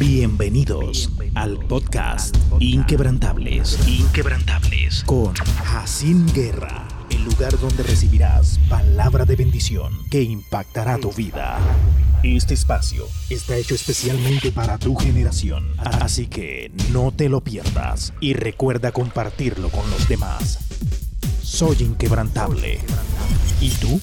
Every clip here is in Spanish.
Bienvenidos al podcast Inquebrantables, Inquebrantables con Jacín Guerra, el lugar donde recibirás palabra de bendición que impactará tu vida. Este espacio está hecho especialmente para tu generación, así que no te lo pierdas y recuerda compartirlo con los demás. Soy inquebrantable. ¿Y tú?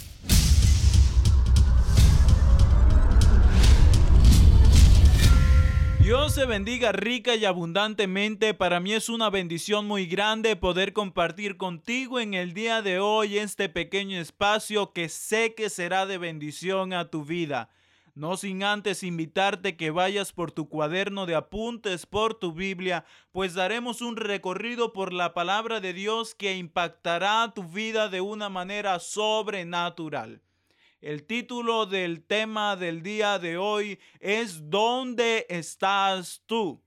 Dios se bendiga rica y abundantemente. Para mí es una bendición muy grande poder compartir contigo en el día de hoy este pequeño espacio que sé que será de bendición a tu vida. No sin antes invitarte que vayas por tu cuaderno de apuntes, por tu Biblia, pues daremos un recorrido por la palabra de Dios que impactará tu vida de una manera sobrenatural. El título del tema del día de hoy es ¿Dónde estás tú?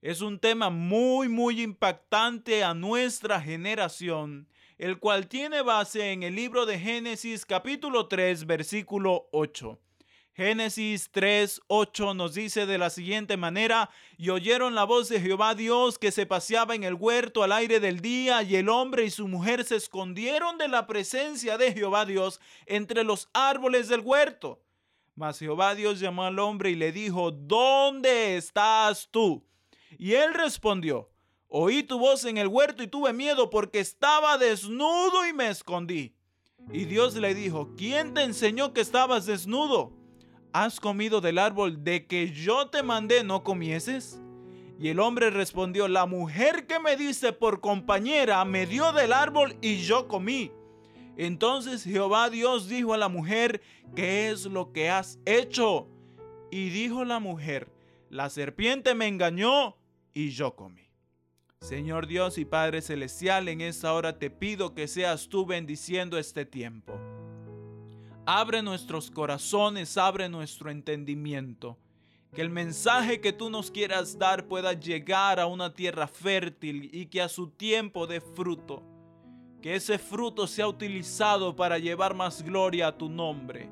Es un tema muy, muy impactante a nuestra generación, el cual tiene base en el libro de Génesis capítulo 3, versículo 8. Génesis 3, 8 nos dice de la siguiente manera, y oyeron la voz de Jehová Dios que se paseaba en el huerto al aire del día, y el hombre y su mujer se escondieron de la presencia de Jehová Dios entre los árboles del huerto. Mas Jehová Dios llamó al hombre y le dijo, ¿dónde estás tú? Y él respondió, oí tu voz en el huerto y tuve miedo porque estaba desnudo y me escondí. Y Dios le dijo, ¿quién te enseñó que estabas desnudo? ¿Has comido del árbol de que yo te mandé no comieses? Y el hombre respondió, la mujer que me dice por compañera me dio del árbol y yo comí. Entonces Jehová Dios dijo a la mujer, ¿qué es lo que has hecho? Y dijo la mujer, la serpiente me engañó y yo comí. Señor Dios y Padre Celestial, en esta hora te pido que seas tú bendiciendo este tiempo. Abre nuestros corazones, abre nuestro entendimiento. Que el mensaje que tú nos quieras dar pueda llegar a una tierra fértil y que a su tiempo dé fruto. Que ese fruto sea utilizado para llevar más gloria a tu nombre.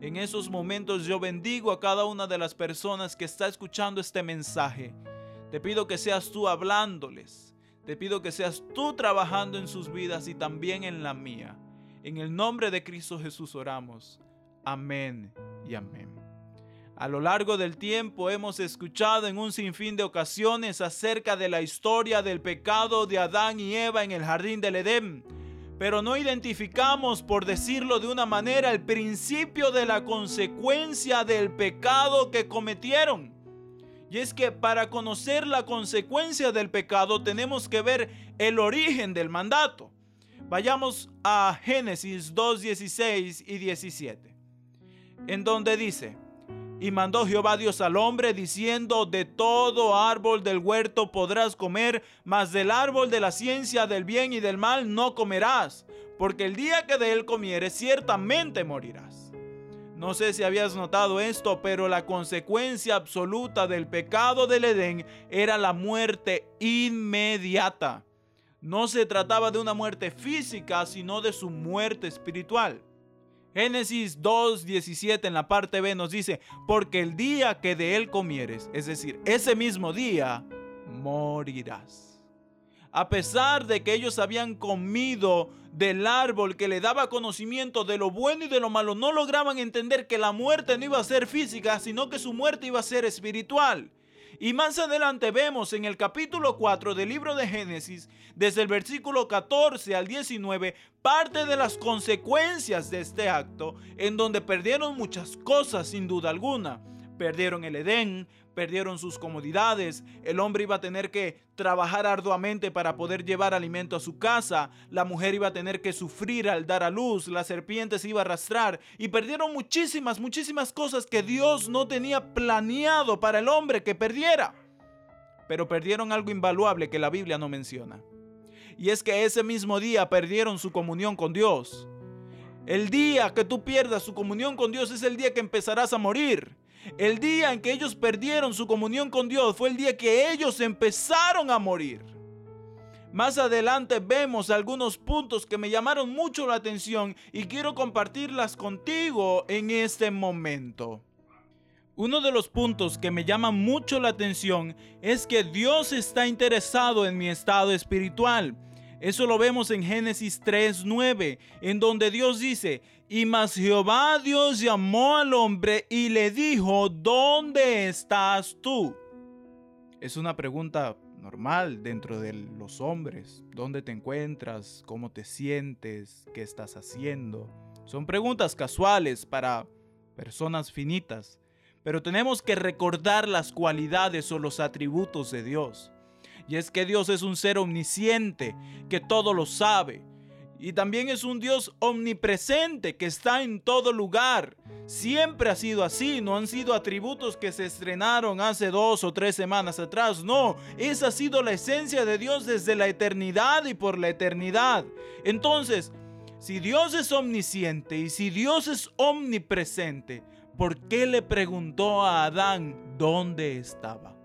En esos momentos yo bendigo a cada una de las personas que está escuchando este mensaje. Te pido que seas tú hablándoles. Te pido que seas tú trabajando en sus vidas y también en la mía. En el nombre de Cristo Jesús oramos. Amén y amén. A lo largo del tiempo hemos escuchado en un sinfín de ocasiones acerca de la historia del pecado de Adán y Eva en el jardín del Edén, pero no identificamos, por decirlo de una manera, el principio de la consecuencia del pecado que cometieron. Y es que para conocer la consecuencia del pecado tenemos que ver el origen del mandato. Vayamos a Génesis 2, 16 y 17, en donde dice, y mandó Jehová Dios al hombre diciendo, de todo árbol del huerto podrás comer, mas del árbol de la ciencia del bien y del mal no comerás, porque el día que de él comieres ciertamente morirás. No sé si habías notado esto, pero la consecuencia absoluta del pecado del Edén era la muerte inmediata. No se trataba de una muerte física, sino de su muerte espiritual. Génesis 2.17 en la parte B nos dice, porque el día que de él comieres, es decir, ese mismo día, morirás. A pesar de que ellos habían comido del árbol que le daba conocimiento de lo bueno y de lo malo, no lograban entender que la muerte no iba a ser física, sino que su muerte iba a ser espiritual. Y más adelante vemos en el capítulo 4 del libro de Génesis, desde el versículo 14 al 19, parte de las consecuencias de este acto, en donde perdieron muchas cosas sin duda alguna. Perdieron el Edén, perdieron sus comodidades, el hombre iba a tener que trabajar arduamente para poder llevar alimento a su casa, la mujer iba a tener que sufrir al dar a luz, la serpiente se iba a arrastrar y perdieron muchísimas, muchísimas cosas que Dios no tenía planeado para el hombre que perdiera. Pero perdieron algo invaluable que la Biblia no menciona. Y es que ese mismo día perdieron su comunión con Dios. El día que tú pierdas su comunión con Dios es el día que empezarás a morir. El día en que ellos perdieron su comunión con Dios fue el día que ellos empezaron a morir. Más adelante vemos algunos puntos que me llamaron mucho la atención y quiero compartirlas contigo en este momento. Uno de los puntos que me llama mucho la atención es que Dios está interesado en mi estado espiritual. Eso lo vemos en Génesis 3:9, en donde Dios dice, y mas Jehová Dios llamó al hombre y le dijo, ¿dónde estás tú? Es una pregunta normal dentro de los hombres. ¿Dónde te encuentras? ¿Cómo te sientes? ¿Qué estás haciendo? Son preguntas casuales para personas finitas, pero tenemos que recordar las cualidades o los atributos de Dios. Y es que Dios es un ser omnisciente, que todo lo sabe. Y también es un Dios omnipresente, que está en todo lugar. Siempre ha sido así, no han sido atributos que se estrenaron hace dos o tres semanas atrás. No, esa ha sido la esencia de Dios desde la eternidad y por la eternidad. Entonces, si Dios es omnisciente y si Dios es omnipresente, ¿por qué le preguntó a Adán dónde estaba?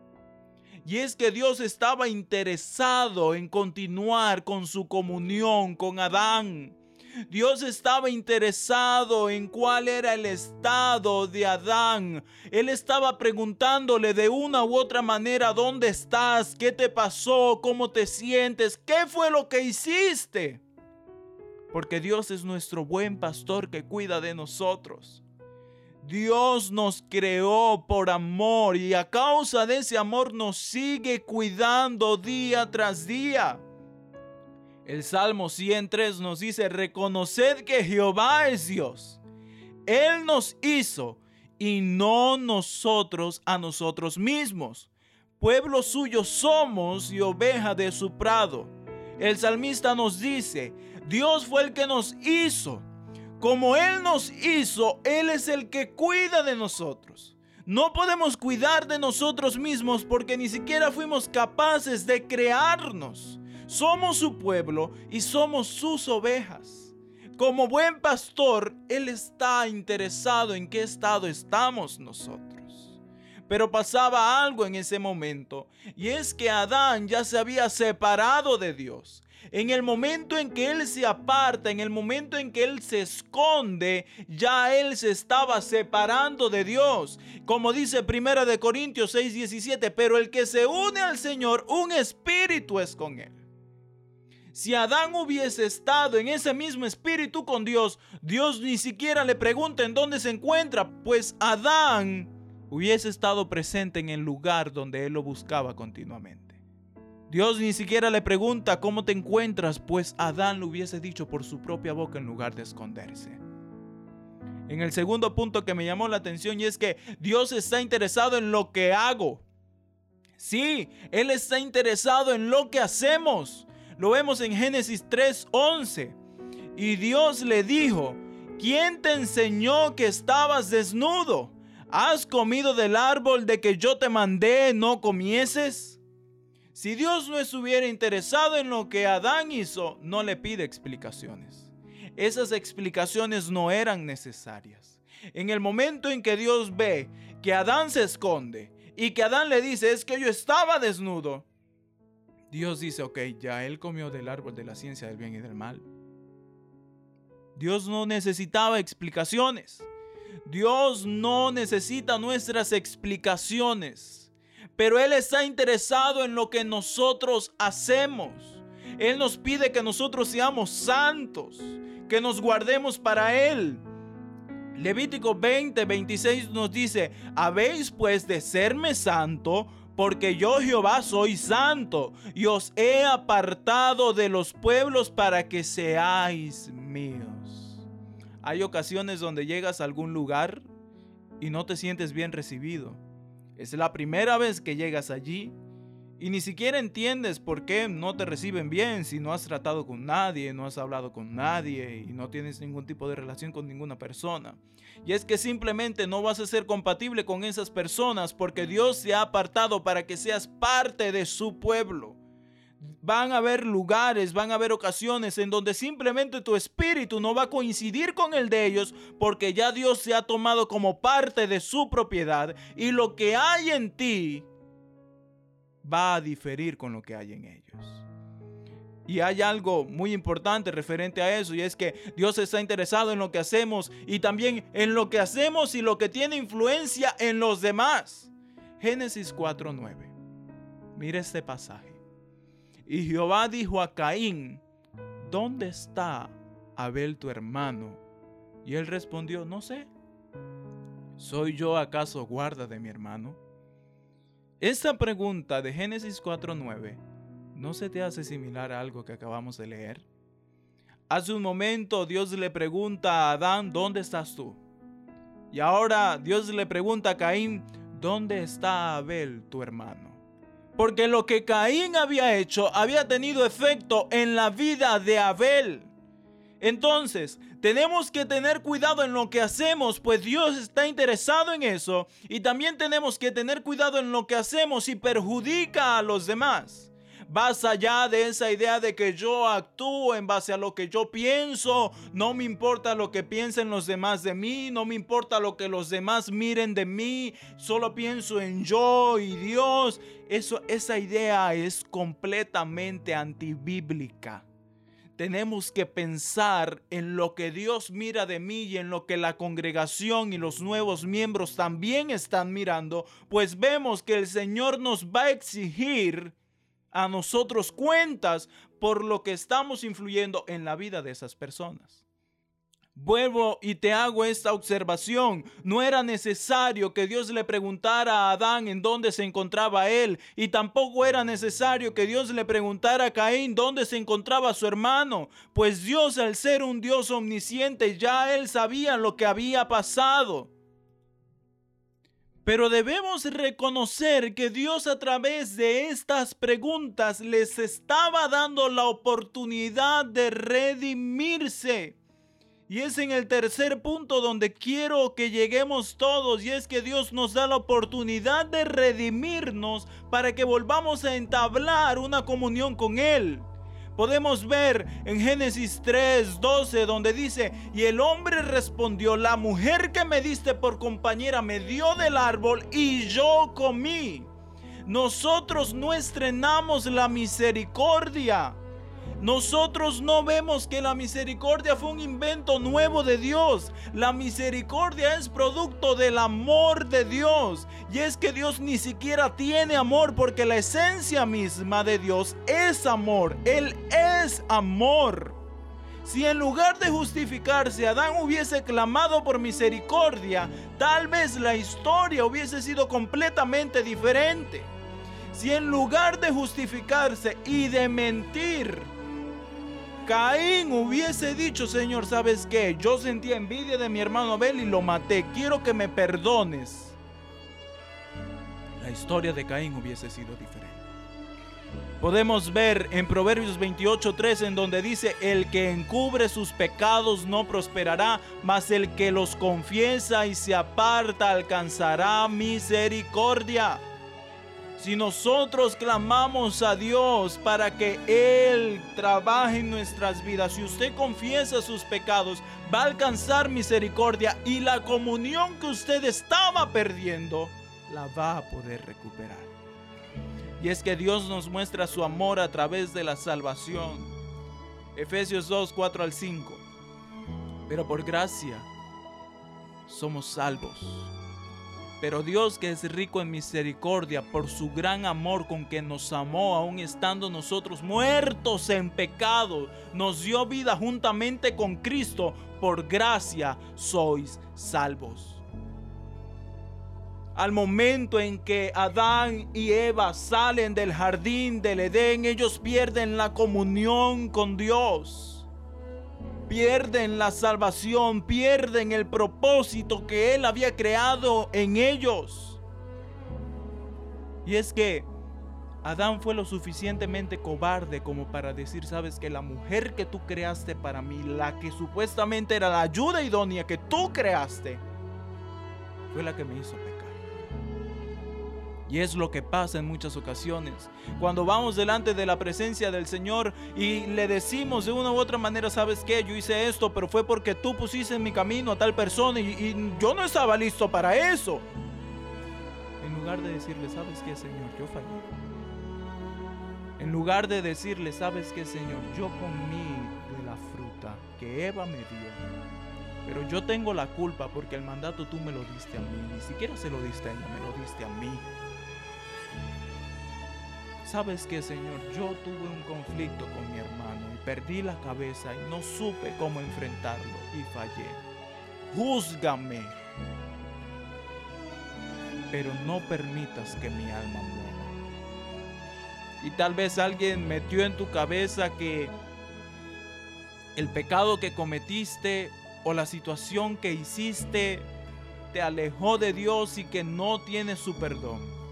Y es que Dios estaba interesado en continuar con su comunión con Adán. Dios estaba interesado en cuál era el estado de Adán. Él estaba preguntándole de una u otra manera, ¿dónde estás? ¿Qué te pasó? ¿Cómo te sientes? ¿Qué fue lo que hiciste? Porque Dios es nuestro buen pastor que cuida de nosotros. Dios nos creó por amor y a causa de ese amor nos sigue cuidando día tras día. El Salmo 103 nos dice, reconoced que Jehová es Dios. Él nos hizo y no nosotros a nosotros mismos. Pueblo suyo somos y oveja de su prado. El salmista nos dice, Dios fue el que nos hizo como Él nos hizo, Él es el que cuida de nosotros. No podemos cuidar de nosotros mismos porque ni siquiera fuimos capaces de crearnos. Somos su pueblo y somos sus ovejas. Como buen pastor, Él está interesado en qué estado estamos nosotros. Pero pasaba algo en ese momento, y es que Adán ya se había separado de Dios. En el momento en que Él se aparta, en el momento en que Él se esconde, ya Él se estaba separando de Dios. Como dice Primera de Corintios 6, 17, pero el que se une al Señor, un espíritu es con Él. Si Adán hubiese estado en ese mismo espíritu con Dios, Dios ni siquiera le pregunta en dónde se encuentra, pues Adán hubiese estado presente en el lugar donde él lo buscaba continuamente. Dios ni siquiera le pregunta cómo te encuentras, pues Adán lo hubiese dicho por su propia boca en lugar de esconderse. En el segundo punto que me llamó la atención y es que Dios está interesado en lo que hago. Sí, Él está interesado en lo que hacemos. Lo vemos en Génesis 3:11. Y Dios le dijo, ¿quién te enseñó que estabas desnudo? ¿Has comido del árbol de que yo te mandé no comieses? Si Dios no estuviera interesado en lo que Adán hizo, no le pide explicaciones. Esas explicaciones no eran necesarias. En el momento en que Dios ve que Adán se esconde y que Adán le dice, es que yo estaba desnudo, Dios dice, ok, ya él comió del árbol de la ciencia del bien y del mal. Dios no necesitaba explicaciones. Dios no necesita nuestras explicaciones pero Él está interesado en lo que nosotros hacemos. Él nos pide que nosotros seamos santos, que nos guardemos para Él. Levítico 20, 26 nos dice, habéis pues de serme santo, porque yo Jehová soy santo, y os he apartado de los pueblos para que seáis míos. Hay ocasiones donde llegas a algún lugar y no te sientes bien recibido es la primera vez que llegas allí y ni siquiera entiendes por qué no te reciben bien si no has tratado con nadie, no has hablado con nadie y no tienes ningún tipo de relación con ninguna persona. Y es que simplemente no vas a ser compatible con esas personas porque Dios se ha apartado para que seas parte de su pueblo. Van a haber lugares, van a haber ocasiones en donde simplemente tu espíritu no va a coincidir con el de ellos porque ya Dios se ha tomado como parte de su propiedad y lo que hay en ti va a diferir con lo que hay en ellos. Y hay algo muy importante referente a eso y es que Dios está interesado en lo que hacemos y también en lo que hacemos y lo que tiene influencia en los demás. Génesis 4:9. Mira este pasaje. Y Jehová dijo a Caín, ¿dónde está Abel tu hermano? Y él respondió, no sé. ¿Soy yo acaso guarda de mi hermano? Esta pregunta de Génesis 4:9 ¿no se te hace similar a algo que acabamos de leer? Hace un momento Dios le pregunta a Adán, ¿dónde estás tú? Y ahora Dios le pregunta a Caín, ¿dónde está Abel, tu hermano? Porque lo que Caín había hecho había tenido efecto en la vida de Abel. Entonces, tenemos que tener cuidado en lo que hacemos, pues Dios está interesado en eso. Y también tenemos que tener cuidado en lo que hacemos y perjudica a los demás vas allá de esa idea de que yo actúo en base a lo que yo pienso, no me importa lo que piensen los demás de mí, no me importa lo que los demás miren de mí, solo pienso en yo y Dios. Eso, esa idea es completamente antibíblica. Tenemos que pensar en lo que Dios mira de mí y en lo que la congregación y los nuevos miembros también están mirando, pues vemos que el Señor nos va a exigir a nosotros cuentas por lo que estamos influyendo en la vida de esas personas. Vuelvo y te hago esta observación. No era necesario que Dios le preguntara a Adán en dónde se encontraba él. Y tampoco era necesario que Dios le preguntara a Caín dónde se encontraba su hermano. Pues Dios al ser un Dios omnisciente ya él sabía lo que había pasado. Pero debemos reconocer que Dios a través de estas preguntas les estaba dando la oportunidad de redimirse. Y es en el tercer punto donde quiero que lleguemos todos y es que Dios nos da la oportunidad de redimirnos para que volvamos a entablar una comunión con Él. Podemos ver en Génesis 3, 12, donde dice, y el hombre respondió, la mujer que me diste por compañera me dio del árbol y yo comí. Nosotros no estrenamos la misericordia. Nosotros no vemos que la misericordia fue un invento nuevo de Dios. La misericordia es producto del amor de Dios. Y es que Dios ni siquiera tiene amor porque la esencia misma de Dios es amor. Él es amor. Si en lugar de justificarse Adán hubiese clamado por misericordia, tal vez la historia hubiese sido completamente diferente. Si en lugar de justificarse y de mentir, Caín hubiese dicho, Señor, ¿sabes qué? Yo sentí envidia de mi hermano Abel y lo maté. Quiero que me perdones. La historia de Caín hubiese sido diferente. Podemos ver en Proverbios 28:3 en donde dice, el que encubre sus pecados no prosperará, mas el que los confiesa y se aparta alcanzará misericordia. Si nosotros clamamos a Dios para que Él trabaje en nuestras vidas, si usted confiesa sus pecados, va a alcanzar misericordia y la comunión que usted estaba perdiendo, la va a poder recuperar. Y es que Dios nos muestra su amor a través de la salvación. Efesios 2, 4 al 5. Pero por gracia somos salvos pero Dios que es rico en misericordia por su gran amor con que nos amó, aun estando nosotros muertos en pecado, nos dio vida juntamente con Cristo. Por gracia sois salvos. Al momento en que Adán y Eva salen del jardín del Edén, ellos pierden la comunión con Dios pierden la salvación, pierden el propósito que Él había creado en ellos. Y es que Adán fue lo suficientemente cobarde como para decir, sabes que la mujer que tú creaste para mí, la que supuestamente era la ayuda idónea que tú creaste, fue la que me hizo pecar. Y es lo que pasa en muchas ocasiones. Cuando vamos delante de la presencia del Señor y le decimos de una u otra manera, sabes qué, yo hice esto, pero fue porque tú pusiste en mi camino a tal persona y, yo no estaba listo para eso. En lugar de decirle, sabes qué, Señor, yo fallé. En lugar de decirle, ¿sabes qué, Señor? Yo comí de la fruta que Eva me dio. Pero yo tengo la culpa porque el mandato tú me lo diste a mí. Ni siquiera se lo diste a ella, me lo diste a mí. ¿Sabes qué, Señor? Yo tuve un conflicto con mi hermano y perdí la cabeza y no supe cómo enfrentarlo y fallé. Júzgame. Pero no permitas que mi alma muera. Y tal vez alguien metió en tu cabeza que el pecado que cometiste o la situación que hiciste te alejó de Dios y que no tienes su perdón.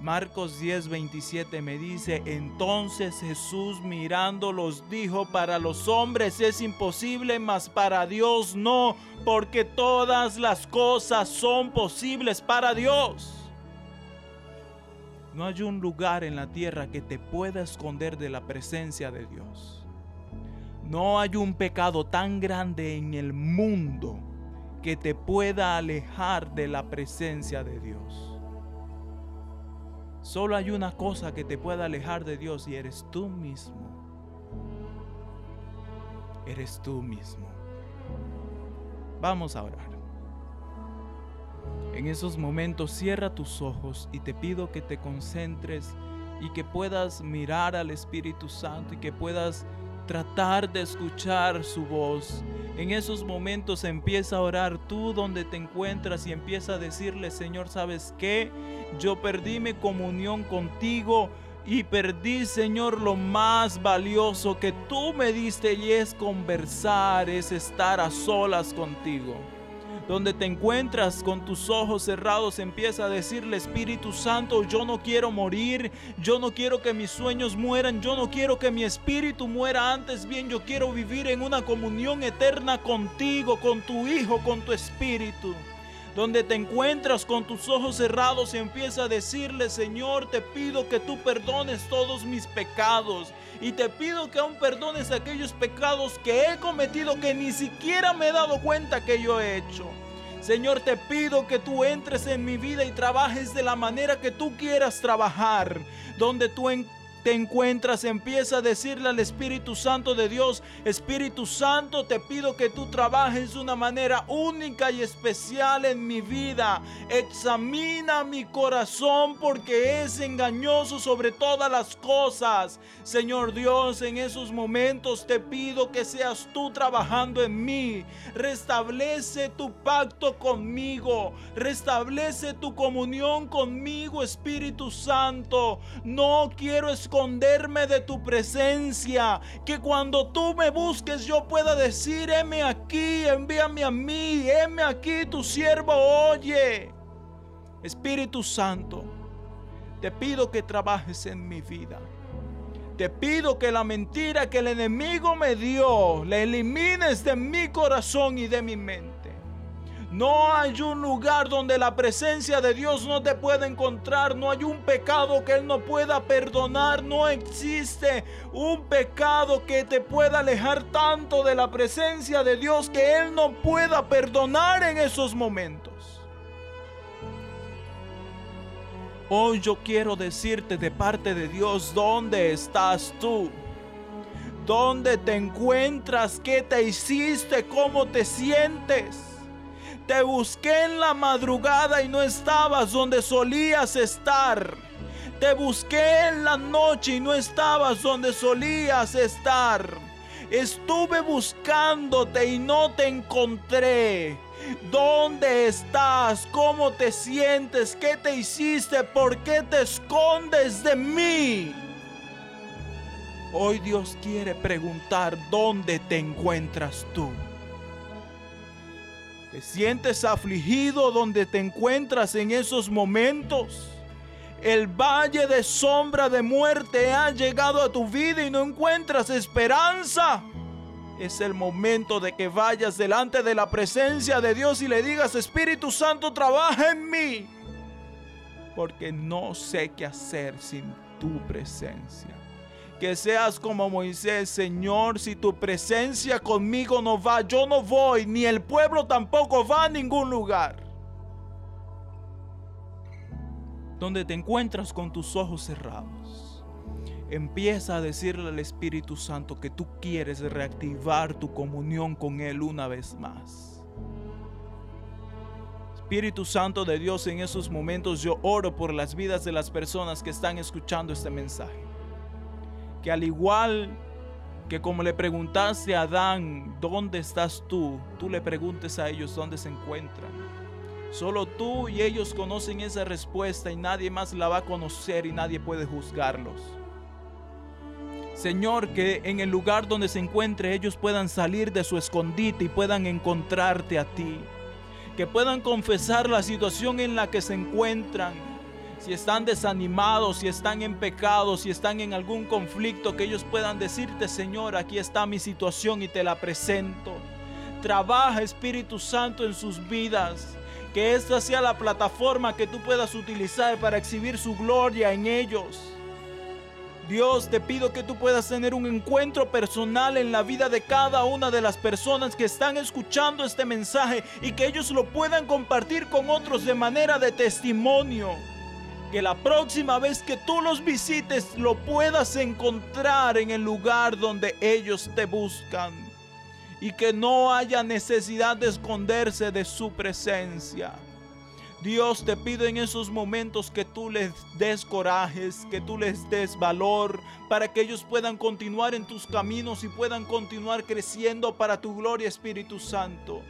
Marcos 10, 27 me dice, entonces Jesús mirándolos dijo, para los hombres es imposible, mas para Dios no, porque todas las cosas son posibles para Dios. No hay un lugar en la tierra que te pueda esconder de la presencia de Dios. No hay un pecado tan grande en el mundo que te pueda alejar de la presencia de Dios. Solo hay una cosa que te puede alejar de Dios y eres tú mismo. Eres tú mismo. Vamos a orar. En esos momentos cierra tus ojos y te pido que te concentres y que puedas mirar al Espíritu Santo y que puedas tratar de escuchar su voz. En esos momentos empieza a orar tú donde te encuentras y empieza a decirle, Señor, ¿sabes qué? Yo perdí mi comunión contigo y perdí, Señor, lo más valioso que tú me diste y es conversar, es estar a solas contigo donde te encuentras con tus ojos cerrados, empieza a decirle, Espíritu Santo, yo no quiero morir, yo no quiero que mis sueños mueran, yo no quiero que mi espíritu muera, antes bien yo quiero vivir en una comunión eterna contigo, con tu Hijo, con tu Espíritu donde te encuentras con tus ojos cerrados y empieza a decirle, Señor, te pido que tú perdones todos mis pecados y te pido que aún perdones aquellos pecados que he cometido que ni siquiera me he dado cuenta que yo he hecho. Señor, te pido que tú entres en mi vida y trabajes de la manera que tú quieras trabajar, donde tú te encuentras, empieza a decirle al Espíritu Santo de Dios, Espíritu Santo, te pido que tú trabajes de una manera única y especial en mi vida. Examina mi corazón porque es engañoso sobre todas las cosas. Señor Dios, en esos momentos te pido que seas tú trabajando en mí. Restablece tu pacto conmigo. Restablece tu comunión conmigo, Espíritu Santo. No quiero escuchar esconderme de tu presencia. Que cuando tú me busques yo pueda decir, heme aquí, envíame a mí, heme aquí, tu siervo oye. Espíritu Santo, te pido que trabajes en mi vida. Te pido que la mentira que el enemigo me dio, la elimines de mi corazón y de mi mente. No hay un lugar donde la presencia de Dios no te pueda encontrar. No hay un pecado que Él no pueda perdonar. No existe un pecado que te pueda alejar tanto de la presencia de Dios que Él no pueda perdonar en esos momentos. Hoy yo quiero decirte de parte de Dios, ¿dónde estás tú? ¿Dónde te encuentras? ¿Qué te hiciste? ¿Cómo te sientes? Te busqué en la madrugada y no estabas donde solías estar. Te busqué en la noche y no estabas donde solías estar. Estuve buscándote y no te encontré. ¿Dónde estás? ¿Cómo te sientes? ¿Qué te hiciste? ¿Por qué te escondes de mí? Hoy Dios quiere preguntar dónde te encuentras tú. ¿Te sientes afligido donde te encuentras en esos momentos? El valle de sombra de muerte ha llegado a tu vida y no encuentras esperanza. Es el momento de que vayas delante de la presencia de Dios y le digas, Espíritu Santo, trabaja en mí. Porque no sé qué hacer sin tu presencia que seas como Moisés, Señor, si tu presencia conmigo no va, yo no voy, ni el pueblo tampoco va a ningún lugar. Donde te encuentras con tus ojos cerrados. empieza a decirle al Espíritu Santo que tú quieres reactivar tu comunión con Él una vez más. Espíritu Santo de Dios, en esos momentos yo oro por las vidas de las personas que están escuchando este mensaje. Al igual que como le preguntaste a Adán, ¿dónde estás tú? Tú le preguntes a ellos dónde se encuentran. Solo tú y ellos conocen esa respuesta y nadie más la va a conocer y nadie puede juzgarlos. Señor, que en el lugar donde se encuentre ellos puedan salir de su escondite y puedan encontrarte a ti. Que puedan confesar la situación en la que se encuentran si están desanimados, si están en pecado, si están en algún conflicto, que ellos puedan decirte, Señor, aquí está mi situación y te la presento. Trabaja Espíritu Santo en sus vidas. Que esta sea la plataforma que tú puedas utilizar para exhibir su gloria en ellos. Dios, te pido que tú puedas tener un encuentro personal en la vida de cada una de las personas que están escuchando este mensaje y que ellos lo puedan compartir con otros de manera de testimonio que la próxima vez que tú los visites lo puedas encontrar en el lugar donde ellos te buscan y que no haya necesidad de esconderse de su presencia. Dios te pido en esos momentos que tú les des corajes, que tú les des valor para que ellos puedan continuar en tus caminos y puedan continuar creciendo para tu gloria Espíritu Santo.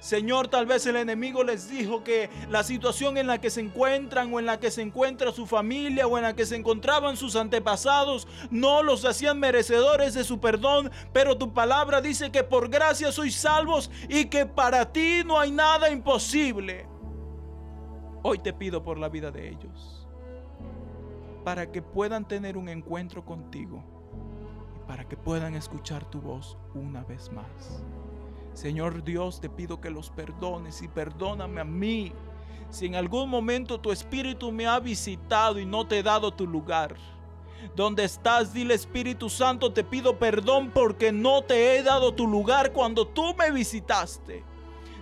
Señor, tal vez el enemigo les dijo que la situación en la que se encuentran o en la que se encuentra su familia o en la que se encontraban sus antepasados no los hacían merecedores de su perdón, pero tu palabra dice que por gracia sois salvos y que para ti no hay nada imposible. Hoy te pido por la vida de ellos, para que puedan tener un encuentro contigo y para que puedan escuchar tu voz una vez más. Señor Dios, te pido que los perdones y perdóname a mí. Si en algún momento tu espíritu me ha visitado y no te he dado tu lugar. Donde estás, dile Espíritu Santo, te pido perdón porque no te he dado tu lugar cuando tú me visitaste.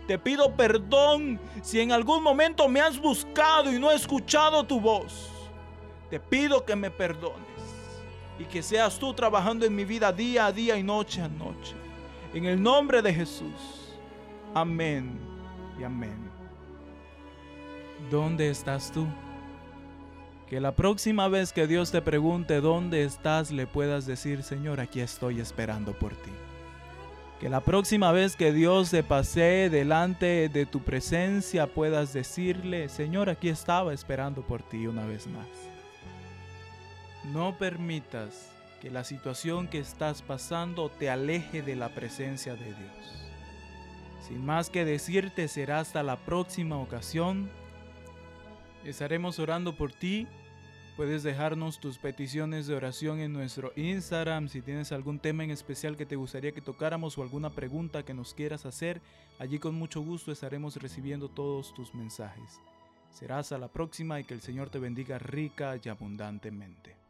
Te pido perdón si en algún momento me has buscado y no he escuchado tu voz. Te pido que me perdones y que seas tú trabajando en mi vida día a día y noche a noche. En el nombre de Jesús. Amén y amén. ¿Dónde estás tú? Que la próxima vez que Dios te pregunte dónde estás, le puedas decir, Señor, aquí estoy esperando por ti. Que la próxima vez que Dios te pase delante de tu presencia, puedas decirle, Señor, aquí estaba esperando por ti una vez más. No permitas que la situación que estás pasando te aleje de la presencia de Dios. Sin más que decirte, será hasta la próxima ocasión. Estaremos orando por ti. Puedes dejarnos tus peticiones de oración en nuestro Instagram. Si tienes algún tema en especial que te gustaría que tocáramos o alguna pregunta que nos quieras hacer, allí con mucho gusto estaremos recibiendo todos tus mensajes. Será hasta la próxima y que el Señor te bendiga rica y abundantemente.